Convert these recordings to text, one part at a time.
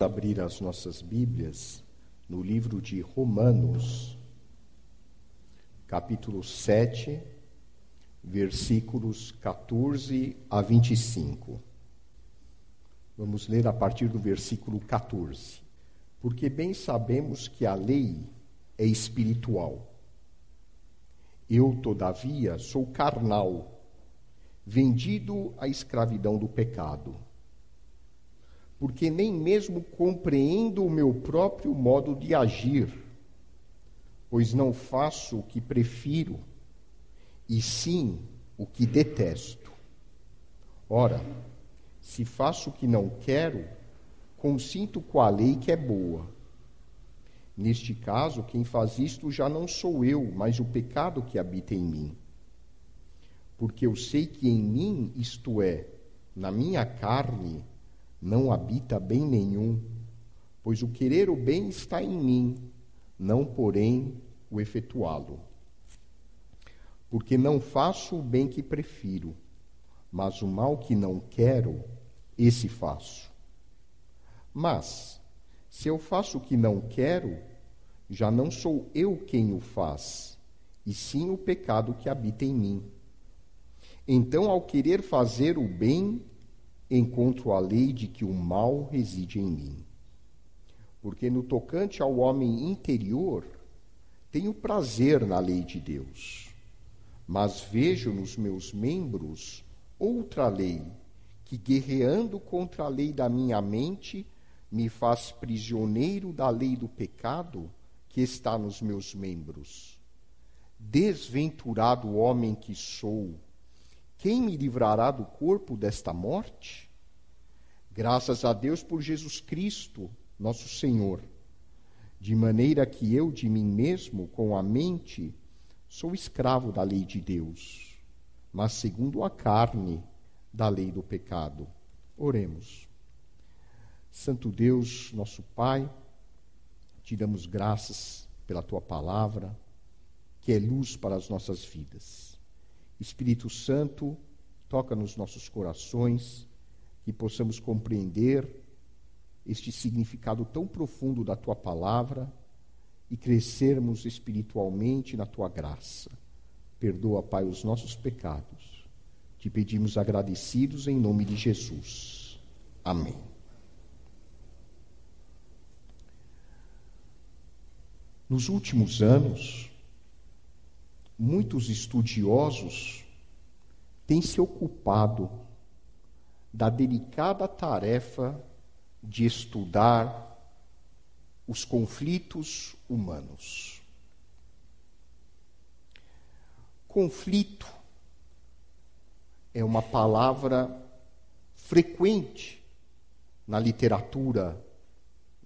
abrir as nossas Bíblias no livro de Romanos, capítulo 7, versículos 14 a 25. Vamos ler a partir do versículo 14. Porque bem sabemos que a lei é espiritual. Eu, todavia, sou carnal, vendido à escravidão do pecado porque nem mesmo compreendo o meu próprio modo de agir, pois não faço o que prefiro, e sim o que detesto. Ora, se faço o que não quero, consinto com a lei que é boa. Neste caso, quem faz isto já não sou eu, mas o pecado que habita em mim. Porque eu sei que em mim, isto é, na minha carne, não habita bem nenhum, pois o querer o bem está em mim, não, porém, o efetuá-lo. Porque não faço o bem que prefiro, mas o mal que não quero, esse faço. Mas, se eu faço o que não quero, já não sou eu quem o faz, e sim o pecado que habita em mim. Então, ao querer fazer o bem, encontro a lei de que o mal reside em mim. Porque no tocante ao homem interior, tenho prazer na lei de Deus, mas vejo nos meus membros outra lei, que guerreando contra a lei da minha mente, me faz prisioneiro da lei do pecado que está nos meus membros. Desventurado homem que sou, quem me livrará do corpo desta morte? Graças a Deus por Jesus Cristo, nosso Senhor. De maneira que eu, de mim mesmo, com a mente, sou escravo da lei de Deus, mas segundo a carne, da lei do pecado. Oremos. Santo Deus, nosso Pai, te damos graças pela tua palavra, que é luz para as nossas vidas. Espírito Santo, toca nos nossos corações, que possamos compreender este significado tão profundo da tua palavra e crescermos espiritualmente na tua graça. Perdoa, Pai, os nossos pecados. Te pedimos agradecidos em nome de Jesus. Amém. Nos últimos anos, muitos estudiosos têm se ocupado da delicada tarefa de estudar os conflitos humanos. Conflito é uma palavra frequente na literatura,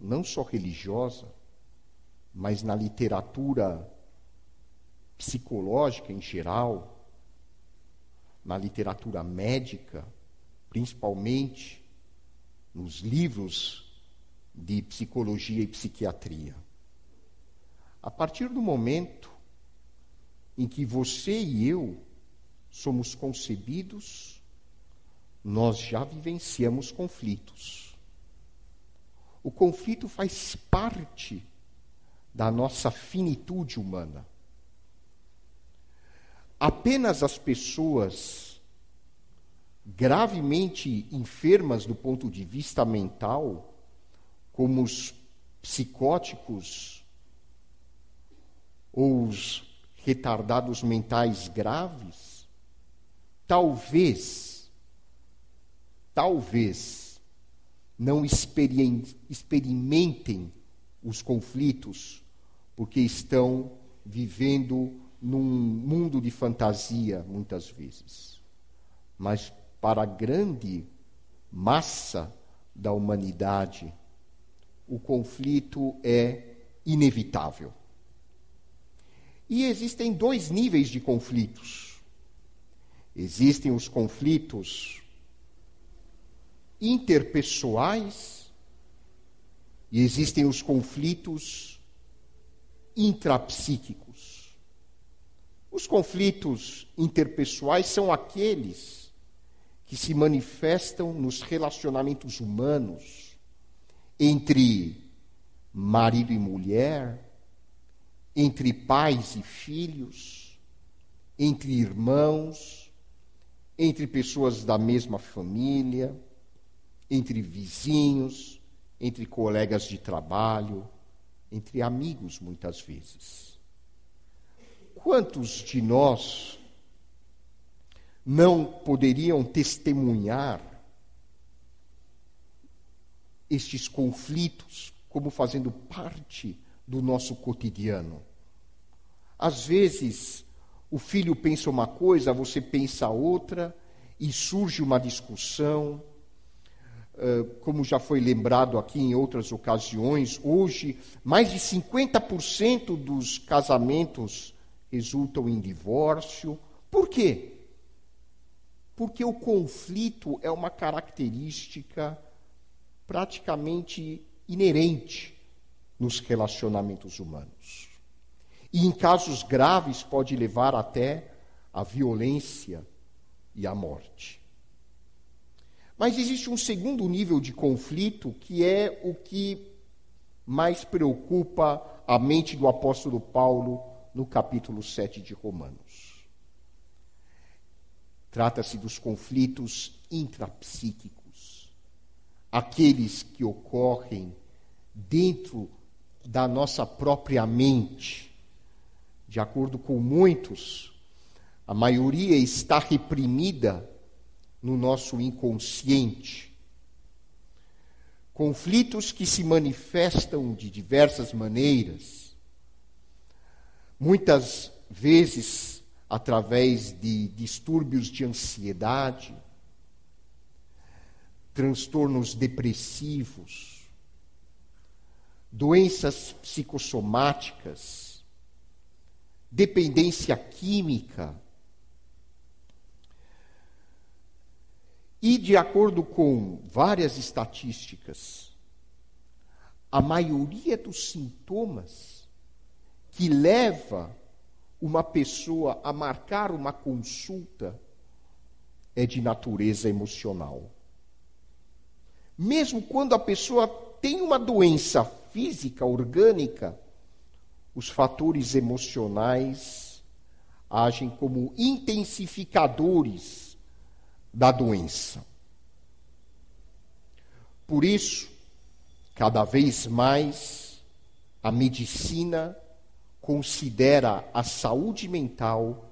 não só religiosa, mas na literatura psicológica em geral, na literatura médica, principalmente nos livros de psicologia e psiquiatria. A partir do momento em que você e eu somos concebidos, nós já vivenciamos conflitos. O conflito faz parte da nossa finitude humana. Apenas as pessoas gravemente enfermas do ponto de vista mental, como os psicóticos ou os retardados mentais graves, talvez, talvez, não experimentem os conflitos, porque estão vivendo num mundo de fantasia, muitas vezes. Mas para a grande massa da humanidade, o conflito é inevitável. E existem dois níveis de conflitos. Existem os conflitos interpessoais e existem os conflitos intrapsíquicos. Os conflitos interpessoais são aqueles que se manifestam nos relacionamentos humanos entre marido e mulher, entre pais e filhos, entre irmãos, entre pessoas da mesma família, entre vizinhos, entre colegas de trabalho, entre amigos, muitas vezes. Quantos de nós não poderiam testemunhar estes conflitos como fazendo parte do nosso cotidiano? Às vezes, o filho pensa uma coisa, você pensa outra, e surge uma discussão. Como já foi lembrado aqui em outras ocasiões, hoje mais de 50% dos casamentos resultam em divórcio. Por quê? Porque o conflito é uma característica praticamente inerente nos relacionamentos humanos. E em casos graves pode levar até a violência e a morte. Mas existe um segundo nível de conflito que é o que mais preocupa a mente do apóstolo Paulo no capítulo 7 de Romanos. Trata-se dos conflitos intrapsíquicos, aqueles que ocorrem dentro da nossa própria mente. De acordo com muitos, a maioria está reprimida no nosso inconsciente. Conflitos que se manifestam de diversas maneiras, muitas vezes através de distúrbios de ansiedade, transtornos depressivos, doenças psicossomáticas, dependência química. E, de acordo com várias estatísticas, a maioria dos sintomas que leva uma pessoa a marcar uma consulta é de natureza emocional. Mesmo quando a pessoa tem uma doença física, orgânica, os fatores emocionais agem como intensificadores da doença. Por isso, cada vez mais, a medicina considera a saúde mental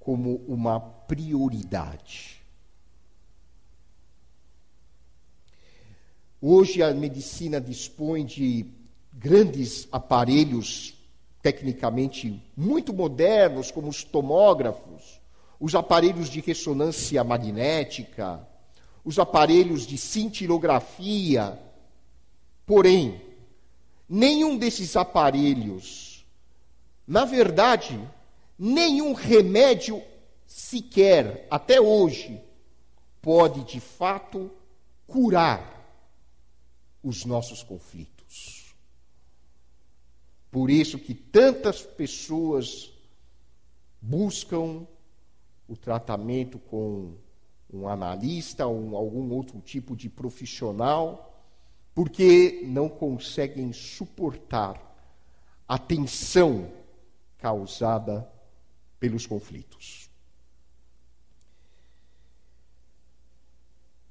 como uma prioridade. Hoje a medicina dispõe de grandes aparelhos tecnicamente muito modernos, como os tomógrafos, os aparelhos de ressonância magnética, os aparelhos de cintilografia. Porém, nenhum desses aparelhos na verdade, nenhum remédio sequer, até hoje, pode de fato curar os nossos conflitos. Por isso que tantas pessoas buscam o tratamento com um analista ou algum outro tipo de profissional, porque não conseguem suportar a tensão causada pelos conflitos.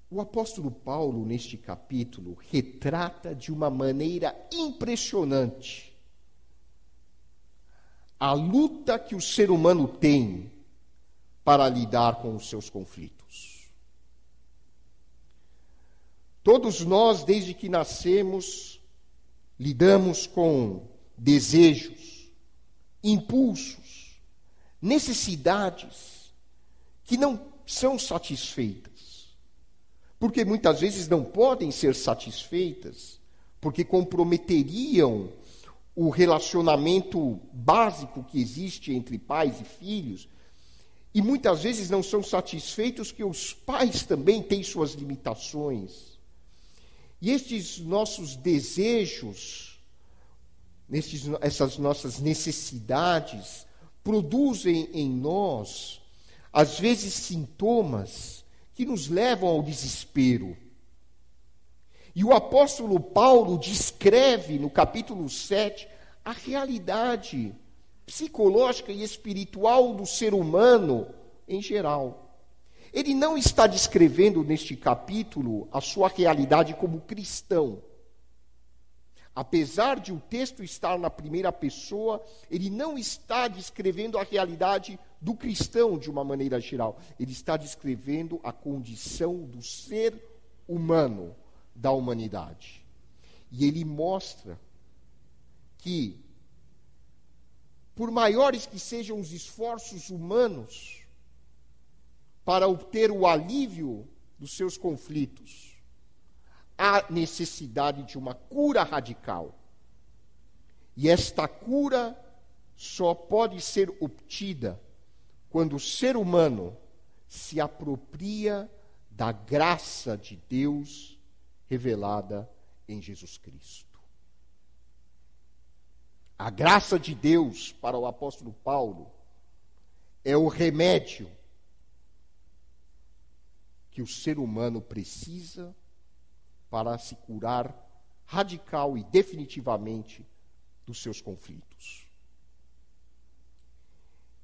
O apóstolo Paulo, neste capítulo, retrata de uma maneira impressionante a luta que o ser humano tem para lidar com os seus conflitos. Todos nós, desde que nascemos, lidamos com desejos, impulsos, necessidades que não são satisfeitas. Porque muitas vezes não podem ser satisfeitas, porque comprometeriam o relacionamento básico que existe entre pais e filhos. E muitas vezes não são satisfeitos que os pais também têm suas limitações. E estes nossos desejos essas nossas necessidades, produzem em nós, às vezes, sintomas que nos levam ao desespero. E o apóstolo Paulo descreve no capítulo 7 a realidade psicológica e espiritual do ser humano em geral. Ele não está descrevendo neste capítulo a sua realidade como cristão. Apesar de o texto estar na primeira pessoa, ele não está descrevendo a realidade do cristão de uma maneira geral. Ele está descrevendo a condição do ser humano da humanidade. E ele mostra que, por maiores que sejam os esforços humanos para obter o alívio dos seus conflitos, há necessidade de uma cura radical. E esta cura só pode ser obtida quando o ser humano se apropria da graça de Deus revelada em Jesus Cristo. A graça de Deus para o apóstolo Paulo é o remédio que o ser humano precisa para se curar radical e definitivamente dos seus conflitos.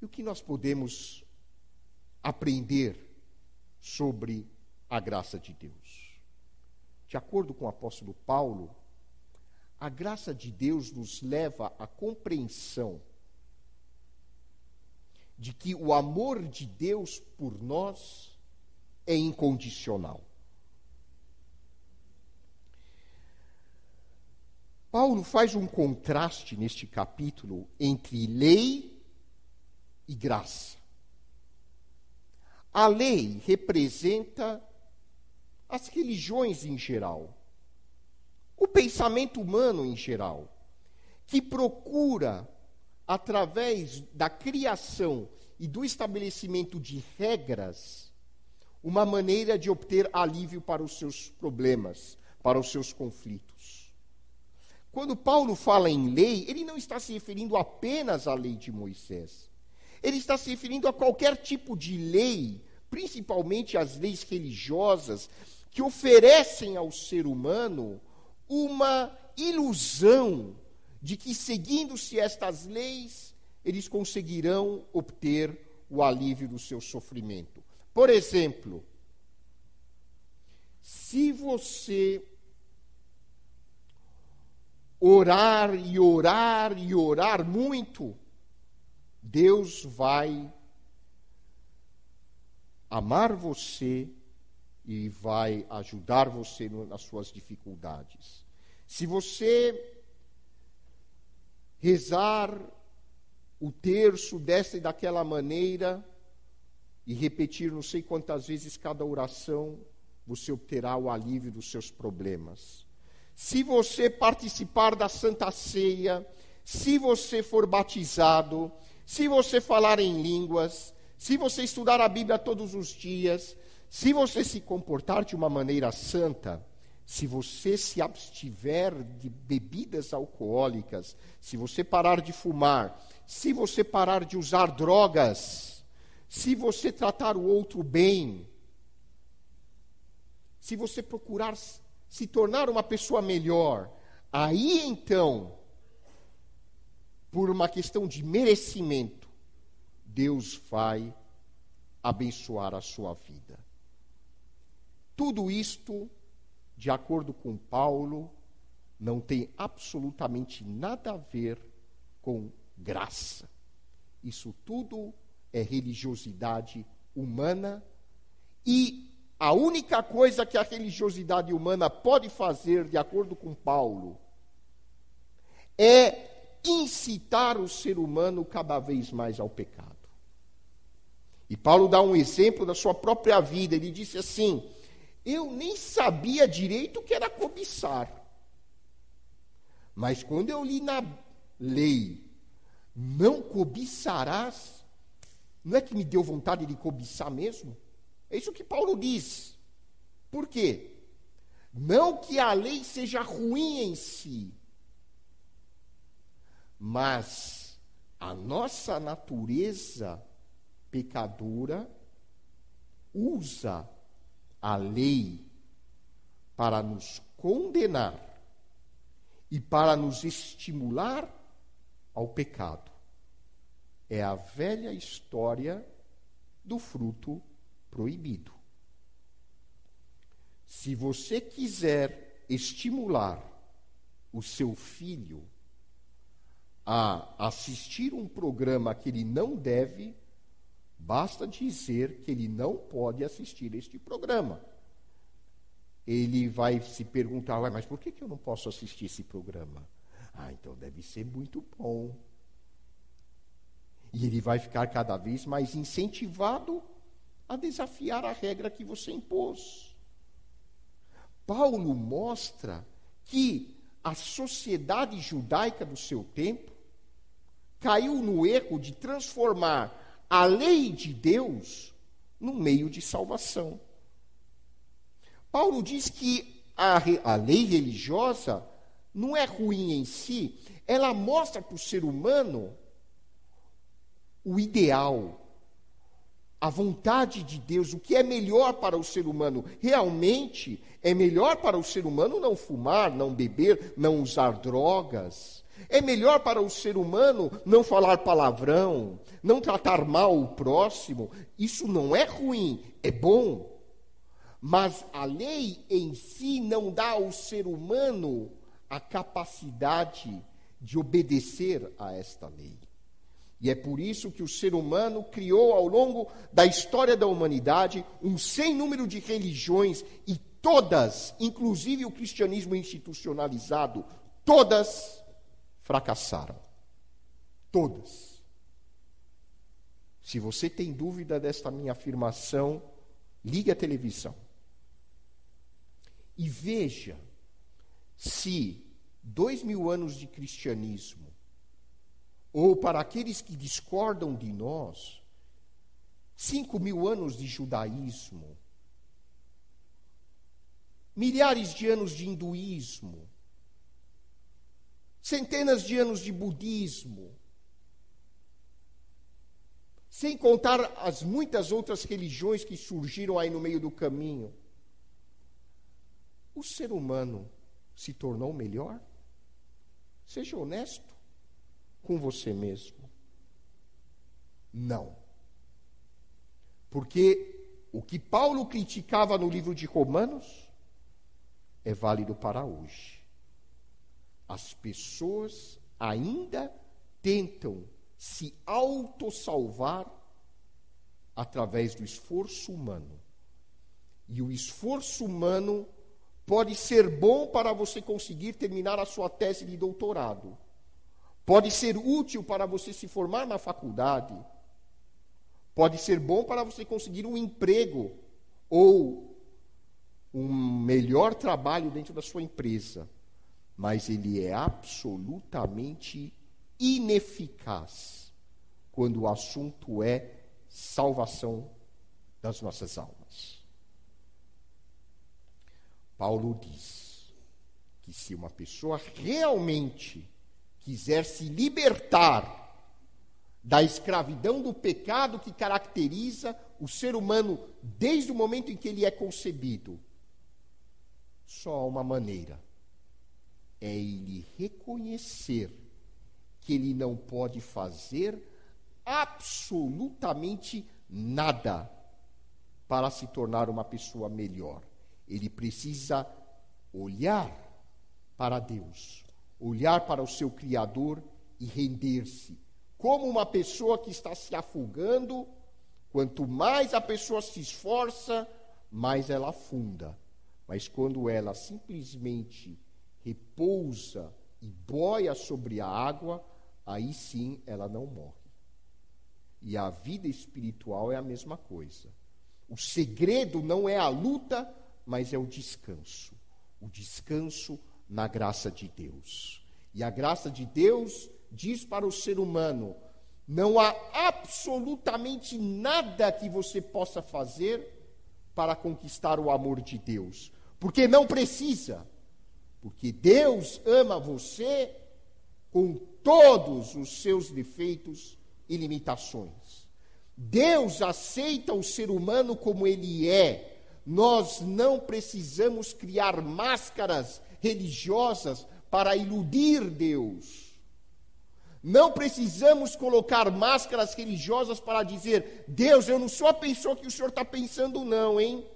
E o que nós podemos aprender sobre a graça de Deus? De acordo com o apóstolo Paulo, a graça de Deus nos leva à compreensão de que o amor de Deus por nós é incondicional. Paulo faz um contraste neste capítulo entre lei e graça. A lei representa as religiões em geral, o pensamento humano em geral, que procura, através da criação e do estabelecimento de regras, uma maneira de obter alívio para os seus problemas, para os seus conflitos. Quando Paulo fala em lei, ele não está se referindo apenas à lei de Moisés. Ele está se referindo a qualquer tipo de lei, principalmente as leis religiosas, que oferecem ao ser humano uma ilusão de que, seguindo-se estas leis, eles conseguirão obter o alívio do seu sofrimento. Por exemplo, se você orar e orar e orar muito, Deus vai amar você e vai ajudar você nas suas dificuldades. Se você rezar o terço desta e daquela maneira e repetir não sei quantas vezes cada oração, você obterá o alívio dos seus problemas. Se você participar da Santa Ceia, se você for batizado, se você falar em línguas, se você estudar a Bíblia todos os dias, se você se comportar de uma maneira santa, se você se abstiver de bebidas alcoólicas, se você parar de fumar, se você parar de usar drogas, se você tratar o outro bem, se você procurar se tornar uma pessoa melhor, aí então, por uma questão de merecimento, Deus vai abençoar a sua vida. Tudo isto, de acordo com Paulo, não tem absolutamente nada a ver com graça. Isso tudo é religiosidade humana e a única coisa que a religiosidade humana pode fazer, de acordo com Paulo, é incitar o ser humano cada vez mais ao pecado. E Paulo dá um exemplo da sua própria vida. Ele disse assim: eu nem sabia direito o que era cobiçar. Mas quando eu li na lei, não cobiçarás, não é que me deu vontade de cobiçar mesmo? É isso que Paulo diz. Por quê? Não que a lei seja ruim em si, mas a nossa natureza pecadora usa a lei para nos condenar e para nos estimular ao pecado. É a velha história do fruto proibido. Se você quiser estimular o seu filho a assistir um programa que ele não deve, basta dizer que ele não pode assistir este programa. Ele vai se perguntar, mas por que, eu não posso assistir esse programa? Ah, então deve ser muito bom. E ele vai ficar cada vez mais incentivado a desafiar a regra que você impôs. Paulo mostra que a sociedade judaica do seu tempo caiu no erro de transformar a lei de Deus num meio de salvação. Paulo diz que a, a lei religiosa não é ruim em si, ela mostra para o ser humano o ideal, a vontade de Deus, o que é melhor para o ser humano. Realmente é melhor para o ser humano não fumar, não beber, não usar drogas. É melhor para o ser humano não falar palavrão, não tratar mal o próximo. Isso não é ruim, é bom. Mas a lei em si não dá ao ser humano a capacidade de obedecer a esta lei. E é por isso que o ser humano criou ao longo da história da humanidade um sem número de religiões e todas, inclusive o cristianismo institucionalizado, todas fracassaram. Todas. Se você tem dúvida desta minha afirmação, ligue a televisão e veja se dois mil anos de cristianismo ou para aqueles que discordam de nós, cinco mil anos de judaísmo, milhares de anos de hinduísmo, centenas de anos de budismo, sem contar as muitas outras religiões que surgiram aí no meio do caminho. O ser humano se tornou melhor? Seja honesto com você mesmo. Não. Porque o que Paulo criticava no livro de Romanos é válido para hoje. As pessoas ainda tentam se autossalvar através do esforço humano. E o esforço humano pode ser bom para você conseguir terminar a sua tese de doutorado Pode ser útil para você se formar na faculdade. Pode ser bom para você conseguir um emprego ou um melhor trabalho dentro da sua empresa. Mas ele é absolutamente ineficaz quando o assunto é salvação das nossas almas. Paulo diz que se uma pessoa realmente quiser se libertar da escravidão do pecado que caracteriza o ser humano desde o momento em que ele é concebido, só há uma maneira: é ele reconhecer que ele não pode fazer absolutamente nada para se tornar uma pessoa melhor. Ele precisa olhar para Deus, olhar para o seu Criador e render-se. Como uma pessoa que está se afogando, quanto mais a pessoa se esforça, mais ela afunda. Mas quando ela simplesmente repousa e boia sobre a água, aí sim ela não morre. E a vida espiritual é a mesma coisa. O segredo não é a luta, mas é o descanso. O descanso na graça de Deus. E a graça de Deus diz para o ser humano: não há absolutamente nada que você possa fazer para conquistar o amor de Deus, porque não precisa, porque Deus ama você com todos os seus defeitos e limitações. Deus aceita o ser humano como ele é, nós não precisamos criar máscaras religiosas para iludir Deus. Não precisamos colocar máscaras religiosas para dizer: Deus, eu não sou a pessoa que o senhor está pensando, não, hein?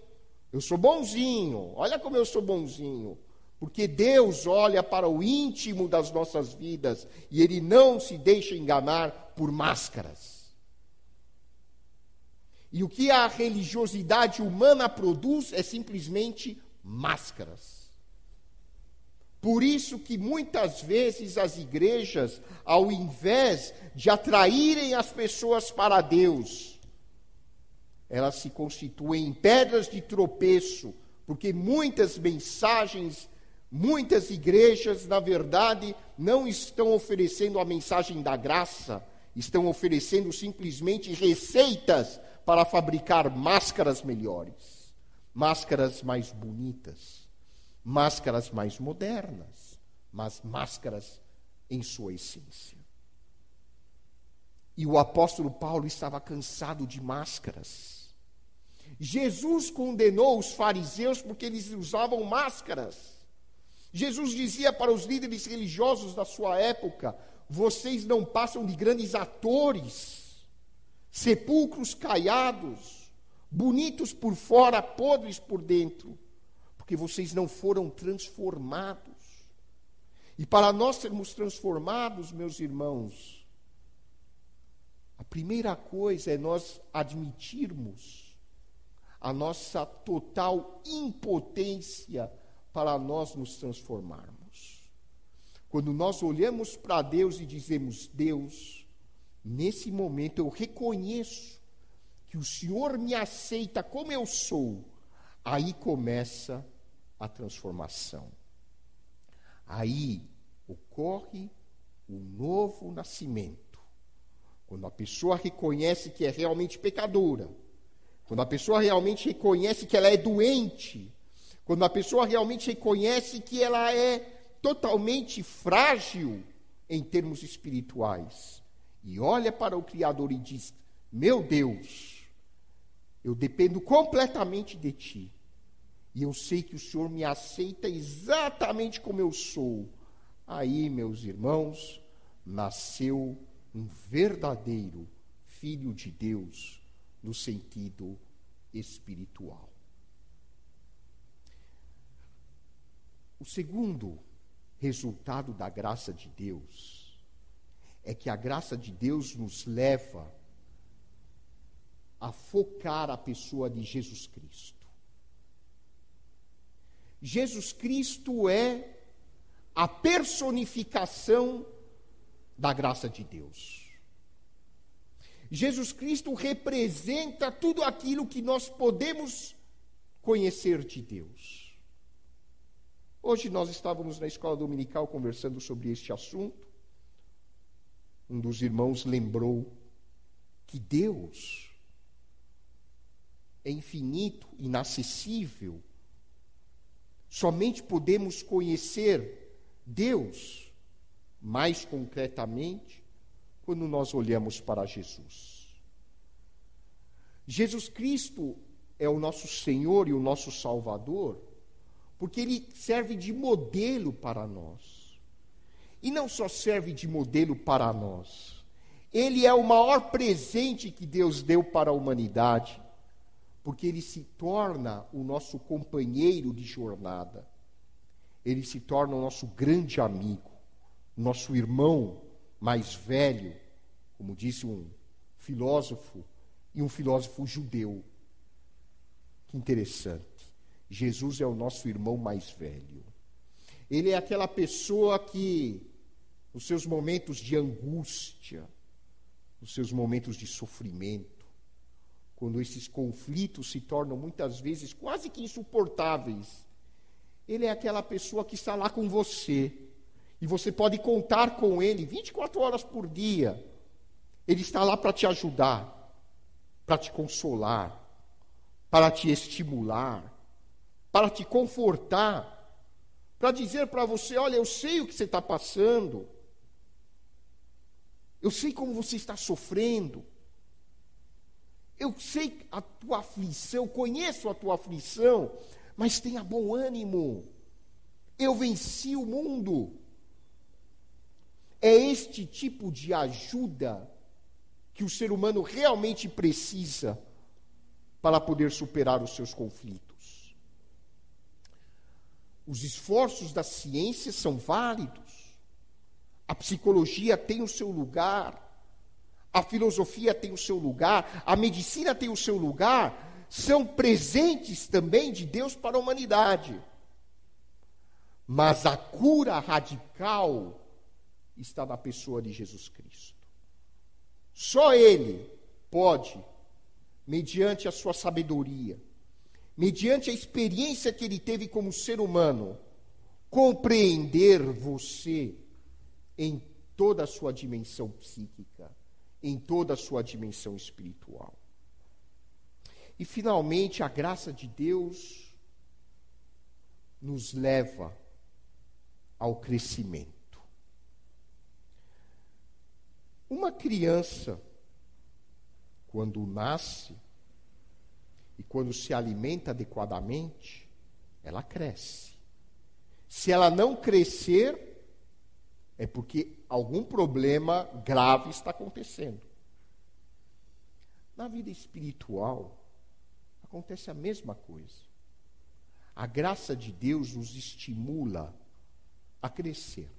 Eu sou bonzinho, olha como eu sou bonzinho. Porque Deus olha para o íntimo das nossas vidas e Ele não se deixa enganar por máscaras. E o que a religiosidade humana produz é simplesmente máscaras. Por isso que muitas vezes as igrejas, ao invés de atraírem as pessoas para Deus, elas se constituem em pedras de tropeço, porque muitas mensagens Muitas igrejas, na verdade, não estão oferecendo a mensagem da graça, estão oferecendo simplesmente receitas para fabricar máscaras melhores, máscaras mais bonitas, máscaras mais modernas, mas máscaras em sua essência. E o apóstolo Paulo estava cansado de máscaras. Jesus condenou os fariseus porque eles usavam máscaras. Jesus dizia para os líderes religiosos da sua época: vocês não passam de grandes atores, sepulcros caiados, bonitos por fora, podres por dentro, porque vocês não foram transformados. E para nós sermos transformados, meus irmãos, a primeira coisa é nós admitirmos a nossa total impotência para nós nos transformarmos. Quando nós olhamos para Deus e dizemos: Deus, nesse momento eu reconheço que o Senhor me aceita como eu sou, aí começa a transformação. Aí ocorre o novo nascimento. Quando a pessoa reconhece que é realmente pecadora, quando a pessoa realmente reconhece que ela é doente, quando a pessoa realmente reconhece que ela é totalmente frágil em termos espirituais e olha para o Criador e diz: Meu Deus, eu dependo completamente de Ti. E eu sei que o Senhor me aceita exatamente como eu sou. Aí, meus irmãos, nasceu um verdadeiro filho de Deus no sentido espiritual. O segundo resultado da graça de Deus é que a graça de Deus nos leva a focar a pessoa de Jesus Cristo. Jesus Cristo é a personificação da graça de Deus. Jesus Cristo representa tudo aquilo que nós podemos conhecer de Deus. Hoje nós estávamos na escola dominical conversando sobre este assunto. Um dos irmãos lembrou que Deus é infinito, inacessível. Somente podemos conhecer Deus mais concretamente quando nós olhamos para Jesus. Jesus Cristo é o nosso Senhor e o nosso Salvador porque ele serve de modelo para nós. E não só serve de modelo para nós, ele é o maior presente que Deus deu para a humanidade, porque ele se torna o nosso companheiro de jornada, ele se torna o nosso grande amigo, nosso irmão mais velho, como disse um filósofo, e um filósofo judeu. Que interessante. Jesus é o nosso irmão mais velho. Ele é aquela pessoa que, nos seus momentos de angústia, nos seus momentos de sofrimento, quando esses conflitos se tornam muitas vezes quase que insuportáveis, ele é aquela pessoa que está lá com você. E você pode contar com ele 24 horas por dia. Ele está lá para te ajudar, para te consolar, para te estimular, para te confortar, para dizer para você: olha, eu sei o que você está passando, eu sei como você está sofrendo, Eu sei a tua aflição, conheço a tua aflição, mas tenha bom ânimo. Eu venci o mundo. É este tipo de ajuda que o ser humano realmente precisa para poder superar os seus conflitos. Os esforços da ciência são válidos. A psicologia tem o seu lugar. A filosofia tem o seu lugar. A medicina tem o seu lugar. São presentes também de Deus para a humanidade. Mas a cura radical está na pessoa de Jesus Cristo. Só Ele pode mediante a sua sabedoria, mediante a experiência que ele teve como ser humano, compreender você em toda a sua dimensão psíquica, em toda a sua dimensão espiritual. E finalmente, a graça de Deus nos leva ao crescimento. Uma criança quando nasce e quando se alimenta adequadamente, ela cresce. Se ela não crescer, é porque algum problema grave está acontecendo. Na vida espiritual, acontece a mesma coisa. A graça de Deus nos estimula a crescer.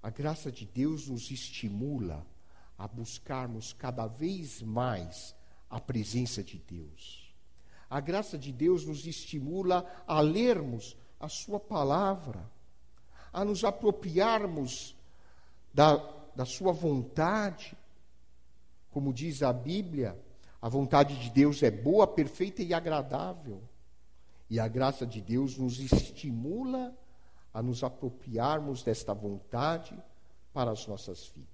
A graça de Deus nos estimula a buscarmos cada vez mais a presença de Deus. A graça de Deus nos estimula a lermos a Sua palavra, a nos apropriarmos da, da Sua vontade. Como diz a Bíblia, a vontade de Deus é boa, perfeita e agradável. E a graça de Deus nos estimula a nos apropriarmos desta vontade para as nossas vidas.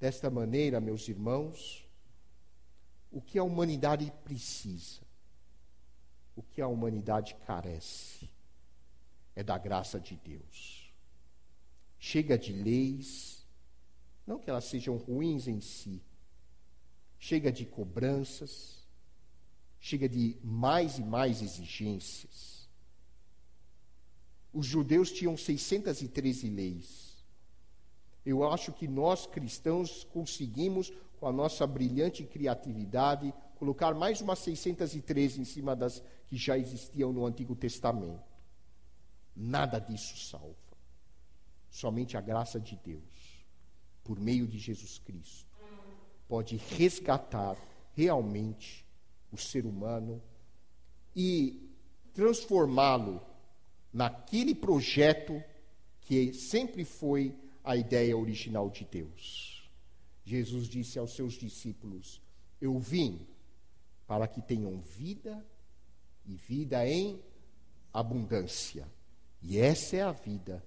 Desta maneira, meus irmãos, o que a humanidade precisa, o que a humanidade carece, é da graça de Deus. Chega de leis, não que elas sejam ruins em si, chega de cobranças, chega de mais e mais exigências. Os judeus tinham 613 leis. Eu acho que nós cristãos conseguimos, com a nossa brilhante criatividade, colocar mais umas 613 em cima das que já existiam no Antigo Testamento. Nada disso salva. Somente a graça de Deus, por meio de Jesus Cristo, pode resgatar realmente o ser humano e transformá-lo naquele projeto que sempre foi a ideia original de Deus. Jesus disse aos seus discípulos: Eu vim para que tenham vida e vida em abundância. E essa é a vida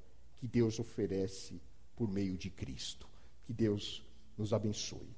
que Deus oferece por meio de Cristo. Que Deus nos abençoe.